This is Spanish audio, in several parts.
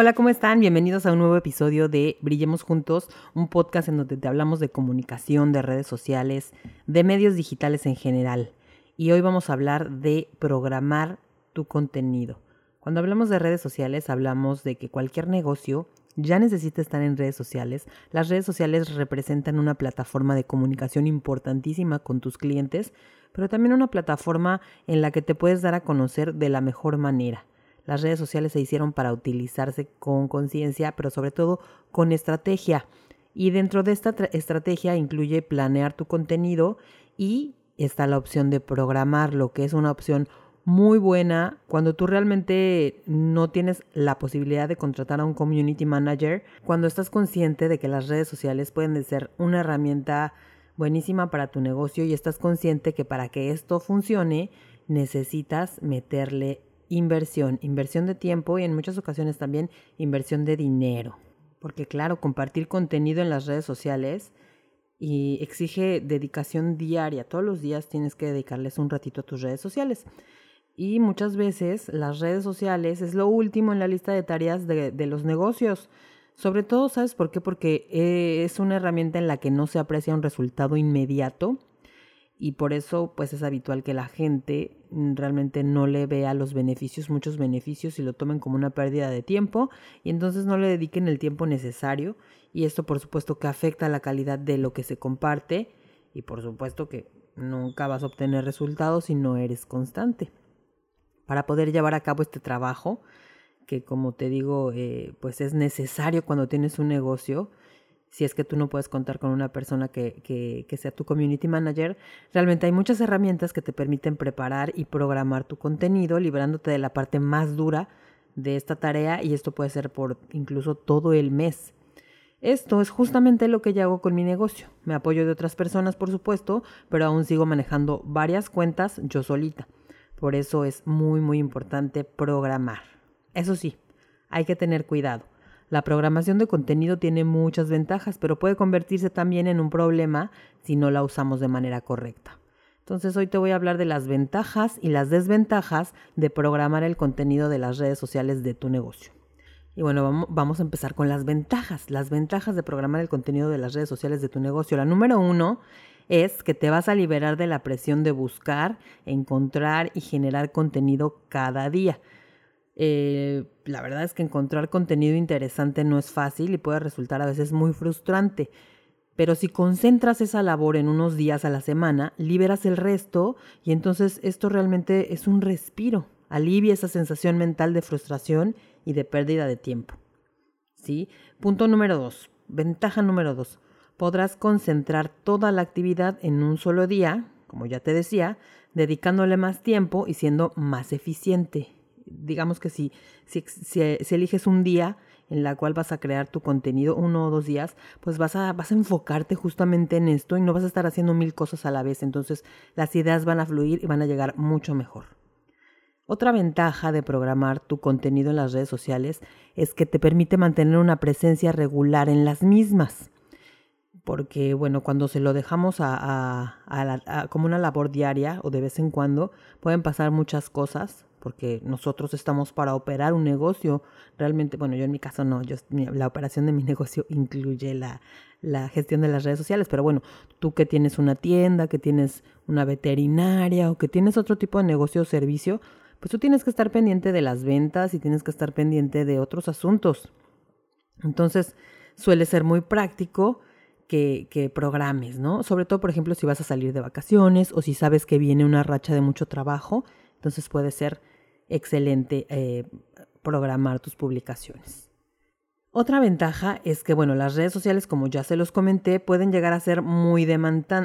Hola, ¿cómo están? Bienvenidos a un nuevo episodio de Brillemos Juntos, un podcast en donde te hablamos de comunicación, de redes sociales, de medios digitales en general. Y hoy vamos a hablar de programar tu contenido. Cuando hablamos de redes sociales, hablamos de que cualquier negocio ya necesita estar en redes sociales. Las redes sociales representan una plataforma de comunicación importantísima con tus clientes, pero también una plataforma en la que te puedes dar a conocer de la mejor manera. Las redes sociales se hicieron para utilizarse con conciencia, pero sobre todo con estrategia. Y dentro de esta estrategia incluye planear tu contenido y está la opción de programarlo, que es una opción muy buena cuando tú realmente no tienes la posibilidad de contratar a un community manager, cuando estás consciente de que las redes sociales pueden ser una herramienta buenísima para tu negocio y estás consciente que para que esto funcione necesitas meterle inversión, inversión de tiempo y en muchas ocasiones también inversión de dinero. Porque claro, compartir contenido en las redes sociales y exige dedicación diaria. Todos los días tienes que dedicarles un ratito a tus redes sociales. Y muchas veces las redes sociales es lo último en la lista de tareas de, de los negocios. Sobre todo, ¿sabes por qué? Porque eh, es una herramienta en la que no se aprecia un resultado inmediato y por eso pues es habitual que la gente mm, realmente no le vea los beneficios, muchos beneficios y lo tomen como una pérdida de tiempo y entonces no le dediquen el tiempo necesario y esto por supuesto que afecta la calidad de lo que se comparte y por supuesto que nunca vas a obtener resultados si no eres constante. Para poder llevar a cabo este trabajo, que como te digo, eh, pues es necesario cuando tienes un negocio, si es que tú no puedes contar con una persona que, que, sea tu community manager, realmente hay muchas herramientas que te permiten preparar y programar tu contenido, librándote de la parte más dura de esta tarea y esto puede ser por incluso todo el mes. Esto es justamente lo que yo hago con mi negocio. Me apoyo de otras personas, por supuesto, pero aún sigo manejando varias cuentas yo solita. Por eso es muy, muy importante programar. Eso sí, hay que tener cuidado la programación de contenido tiene muchas ventajas, pero puede convertirse también en un problema si no la usamos de manera correcta. Entonces hoy te voy a hablar de las ventajas y las desventajas de programar el contenido de las redes sociales de tu negocio. Y bueno, vamos, a empezar con las ventajas. Las ventajas de programar el contenido de las redes sociales de tu negocio. La número uno es que te vas a liberar de la presión de buscar, encontrar y generar contenido cada día. Eh, la verdad es que encontrar contenido interesante no es fácil y puede resultar a veces muy frustrante. Pero si concentras esa labor en unos días a la semana, liberas el resto y entonces esto realmente es un respiro. Alivia esa sensación mental de frustración y de pérdida de tiempo. ¿Sí? Punto número dos. Ventaja número dos. Podrás concentrar toda la actividad en un solo día, como ya te decía, dedicándole más tiempo y siendo más eficiente digamos que si, si, si, eliges un día en la cual vas a crear tu contenido, uno o dos días, pues vas a, vas a enfocarte justamente en esto y no vas a estar haciendo mil cosas a la vez. Entonces las ideas van a fluir y van a llegar mucho mejor. Otra ventaja de programar tu contenido en las redes sociales es que te permite mantener una presencia regular en las mismas. Porque, bueno, cuando se lo dejamos a, a, como una labor diaria o de vez en cuando, pueden pasar muchas cosas, porque nosotros estamos para operar un negocio. Realmente, bueno, yo en mi caso no, yo, la operación de mi negocio incluye la, gestión de las redes sociales, pero bueno, tú que tienes una tienda, que tienes una veterinaria o que tienes otro tipo de negocio o servicio, pues tú tienes que estar pendiente de las ventas y tienes que estar pendiente de otros asuntos. Entonces, suele ser muy práctico que, que, programes, ¿no? Sobre todo, por ejemplo, si vas a salir de vacaciones o si sabes que viene una racha de mucho trabajo, entonces puede ser excelente eh, programar tus publicaciones. Otra ventaja es que, bueno, las redes sociales, como ya se los comenté, pueden llegar a ser muy,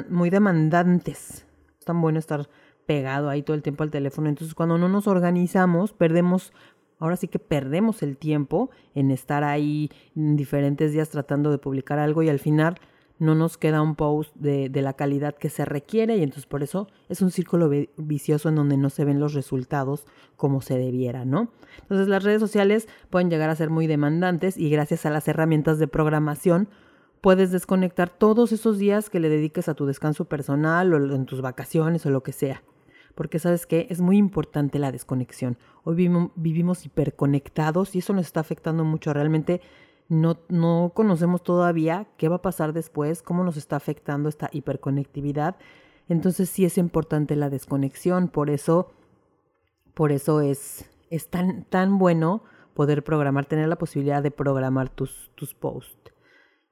muy demandantes. Es tan bueno estar pegado ahí todo el tiempo al teléfono. Entonces, cuando no nos organizamos, perdemos, ahora sí que perdemos el tiempo en estar ahí en diferentes días tratando de publicar algo y al final no nos queda un post de, de, la calidad que se requiere y entonces por eso es un círculo vicioso en donde no se ven los resultados como se debiera, ¿no? Entonces las redes sociales pueden llegar a ser muy demandantes y gracias a las herramientas de programación puedes desconectar todos esos días que le dediques a tu descanso personal o en tus vacaciones o lo que sea. Porque sabes que es muy importante la desconexión. Hoy vivimos, hiperconectados y eso nos está afectando mucho. Realmente no, no conocemos todavía qué va a pasar después, cómo nos está afectando esta hiperconectividad. Entonces sí es importante la desconexión. Por eso, por eso es, es tan, tan bueno poder programar, tener la posibilidad de programar tus, tus posts.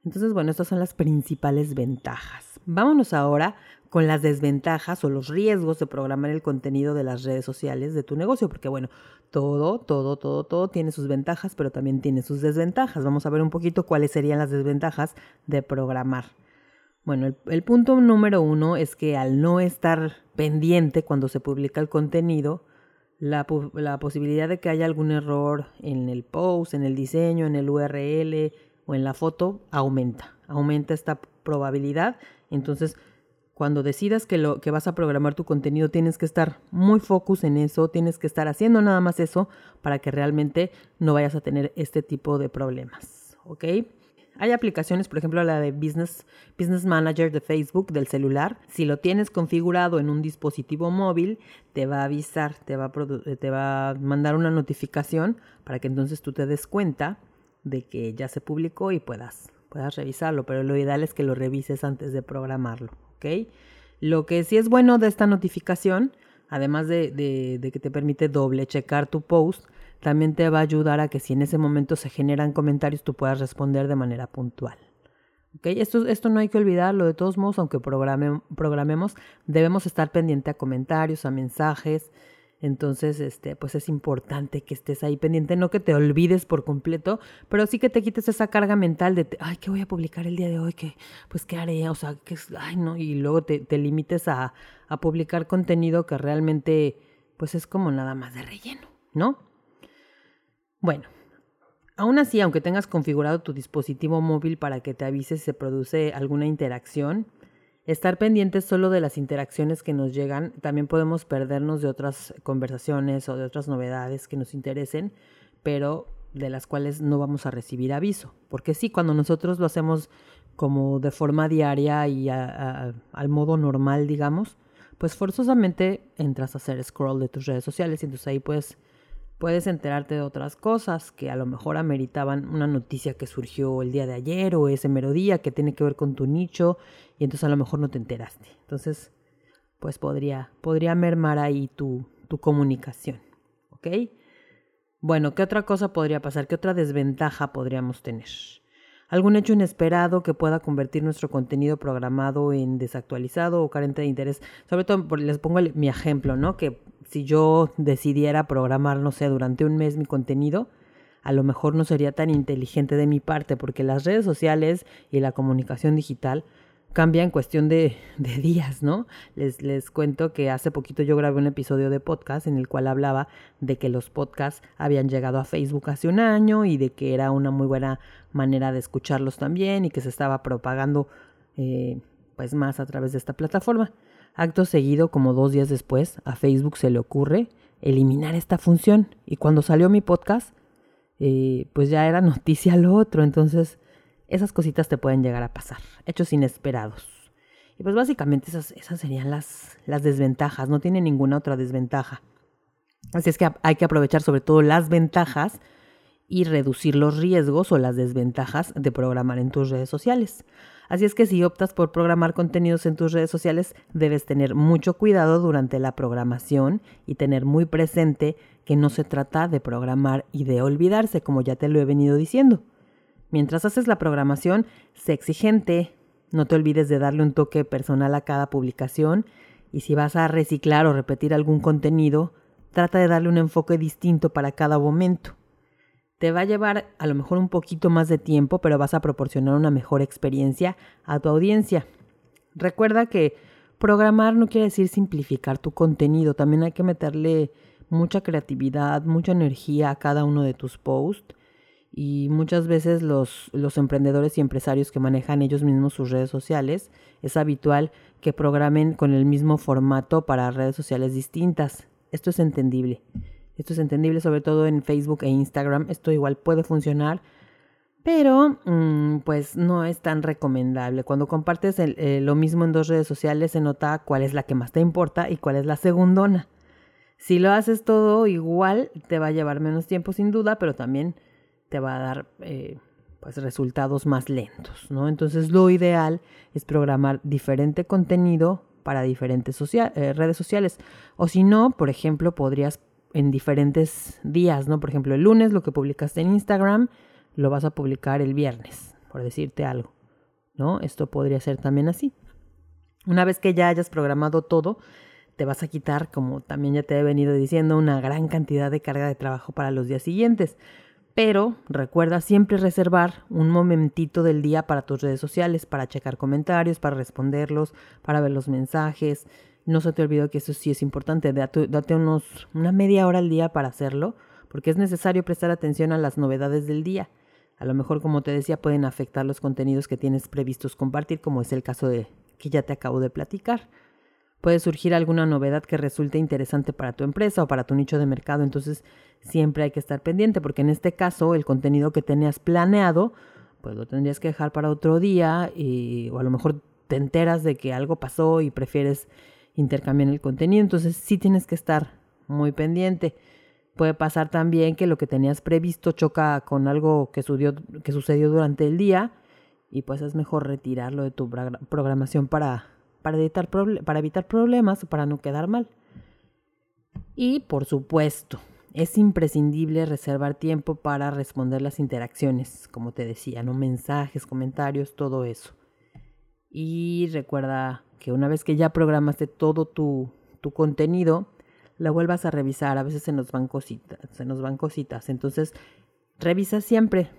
Entonces, bueno, estas son las principales ventajas. Vámonos ahora con las desventajas o los riesgos de programar el contenido de las redes sociales de tu negocio, porque bueno, todo, todo, todo, todo tiene sus ventajas, pero también tiene sus desventajas. Vamos a ver un poquito cuáles serían las desventajas de programar. Bueno, el, punto número uno es que al no estar pendiente cuando se publica el contenido, la, posibilidad de que haya algún error en el post, en el diseño, en el URL, o en la foto aumenta, aumenta esta probabilidad. Entonces, cuando decidas que, lo, que vas a programar tu contenido, tienes que estar muy focus en eso, tienes que estar haciendo nada más eso para que realmente no vayas a tener este tipo de problemas. ¿Ok? Hay aplicaciones, por ejemplo, la de Business, Business Manager de Facebook del celular. Si lo tienes configurado en un dispositivo móvil, te va a avisar, te va a, te va a mandar una notificación para que entonces tú te des cuenta de que ya se publicó y puedas, puedas revisarlo, pero lo ideal es que lo revises antes de programarlo, ¿ok? Lo que sí es bueno de esta notificación, además de, de, que te permite doble checar tu post, también te va a ayudar a que si en ese momento se generan comentarios, tú puedas responder de manera puntual. ¿Okay? Esto, esto no hay que olvidarlo, de todos modos, aunque programemos, debemos estar pendiente a comentarios, a mensajes, entonces, este, pues es importante que estés ahí pendiente, no que te olvides por completo, pero sí que te quites esa carga mental de, ay, ¿qué voy a publicar el día de hoy? ¿Qué, pues, ¿qué haré? O sea, que, ay, no, y luego te, te limites a, a publicar contenido que realmente, pues es como nada más de relleno, ¿no? Bueno, Aún así, aunque tengas configurado tu dispositivo móvil para que te avise si se produce alguna interacción, estar pendientes solo de las interacciones que nos llegan, también podemos perdernos de otras conversaciones o de otras novedades que nos interesen, pero de las cuales no vamos a recibir aviso. Porque sí, cuando nosotros lo hacemos como de forma diaria y al modo normal, digamos, pues forzosamente entras a hacer scroll de tus redes sociales y entonces ahí puedes puedes enterarte de otras cosas que a lo mejor ameritaban una noticia que surgió el día de ayer o ese mero día que tiene que ver con tu nicho y entonces a lo mejor no te enteraste. Entonces, pues podría, podría mermar ahí tu, tu comunicación. ¿Ok? Bueno, ¿qué otra cosa podría pasar? ¿Qué otra desventaja podríamos tener? algún hecho inesperado que pueda convertir nuestro contenido programado en desactualizado o carente de interés. Sobre todo, les pongo mi ejemplo, ¿no? Que si yo decidiera programar, no sé, durante un mes mi contenido, a lo mejor no sería tan inteligente de mi parte, porque las redes sociales y la comunicación digital cambia en cuestión de, días, ¿no? Les, les cuento que hace poquito yo grabé un episodio de podcast en el cual hablaba de que los podcasts habían llegado a Facebook hace un año y de que era una muy buena manera de escucharlos también y que se estaba propagando eh, pues más a través de esta plataforma. Acto seguido, como dos días después, a Facebook se le ocurre eliminar esta función y cuando salió mi podcast, eh, pues ya era noticia lo otro, entonces esas cositas te pueden llegar a pasar, hechos inesperados. Y pues básicamente esas, esas serían las, las desventajas, no tiene ninguna otra desventaja. Así es que hay que aprovechar sobre todo las ventajas y reducir los riesgos o las desventajas de programar en tus redes sociales. Así es que si optas por programar contenidos en tus redes sociales, debes tener mucho cuidado durante la programación y tener muy presente que no se trata de programar y de olvidarse, como ya te lo he venido diciendo. Mientras haces la programación, sé exigente, no te olvides de darle un toque personal a cada publicación y si vas a reciclar o repetir algún contenido, trata de darle un enfoque distinto para cada momento. Te va a llevar a lo mejor un poquito más de tiempo, pero vas a proporcionar una mejor experiencia a tu audiencia. Recuerda que programar no quiere decir simplificar tu contenido, también hay que meterle mucha creatividad, mucha energía a cada uno de tus posts Y muchas veces los, emprendedores y empresarios que manejan ellos mismos sus redes sociales, es habitual que programen con el mismo formato para redes sociales distintas. Esto es entendible. Esto es entendible sobre todo en Facebook e Instagram. Esto igual puede funcionar, pero mm, pues no es tan recomendable. Cuando compartes eh, lo mismo en dos redes sociales se nota cuál es la que más te importa y cuál es la segundona. Si lo haces todo igual, te va a llevar menos tiempo sin duda, pero también te va a dar eh, pues resultados más lentos, ¿no? Entonces lo ideal es programar diferente contenido para diferentes eh, redes sociales. O si no, por ejemplo, podrías en diferentes días, ¿no? Por ejemplo, el lunes lo que publicaste en Instagram lo vas a publicar el viernes, por decirte algo, ¿no? Esto podría ser también así. Una vez que ya hayas programado todo, te vas a quitar, como también ya te he venido diciendo, una gran cantidad de carga de trabajo para los días siguientes. Pero recuerda siempre reservar un momentito del día para tus redes sociales, para checar comentarios, para responderlos, para ver los mensajes. No se te olvide que eso sí es importante. Date, unos, una media hora al día para hacerlo, porque es necesario prestar atención a las novedades del día. A lo mejor, como te decía, pueden afectar los contenidos que tienes previstos compartir, como es el caso de que ya te acabo de platicar puede surgir alguna novedad que resulte interesante para tu empresa o para tu nicho de mercado. Entonces, siempre hay que estar pendiente porque en este caso el contenido que tenías planeado, pues lo tendrías que dejar para otro día y, o a lo mejor te enteras de que algo pasó y prefieres intercambiar el contenido. Entonces, sí tienes que estar muy pendiente. Puede pasar también que lo que tenías previsto choca con algo que, que sucedió durante el día y pues es mejor retirarlo de tu programación para para evitar, para evitar problemas o para no quedar mal. Y por supuesto, es imprescindible reservar tiempo para responder las interacciones, como te decía, no mensajes, comentarios, todo eso. Y recuerda que una vez que ya programaste todo tu, tu contenido, la vuelvas a revisar. A veces se nos van cositas, se nos van cositas. Entonces, revisa siempre.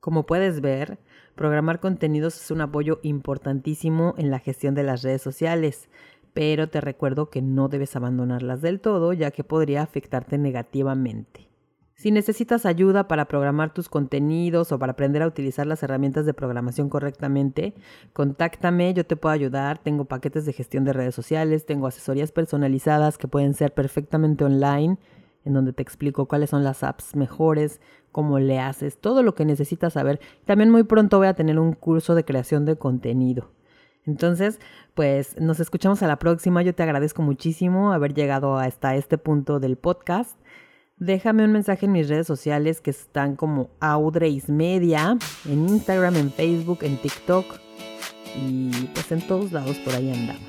Como puedes ver, Programar contenidos es un apoyo importantísimo en la gestión de las redes sociales, pero te recuerdo que no debes abandonarlas del todo ya que podría afectarte negativamente. Si necesitas ayuda para programar tus contenidos o para aprender a utilizar las herramientas de programación correctamente, contáctame, yo te puedo ayudar. Tengo paquetes de gestión de redes sociales, tengo asesorías personalizadas que pueden ser perfectamente online, en donde te explico cuáles son las apps mejores, cómo le haces, todo lo que necesitas saber. También muy pronto voy a tener un curso de creación de contenido. Entonces, pues nos escuchamos a la próxima. Yo te agradezco muchísimo haber llegado hasta este punto del podcast. Déjame un mensaje en mis redes sociales que están como Audreis Media, en Instagram, en Facebook, en TikTok y pues en todos lados por ahí andamos.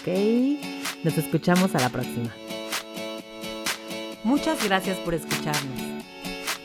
¿Ok? Nos escuchamos a la próxima. Muchas gracias por escucharnos.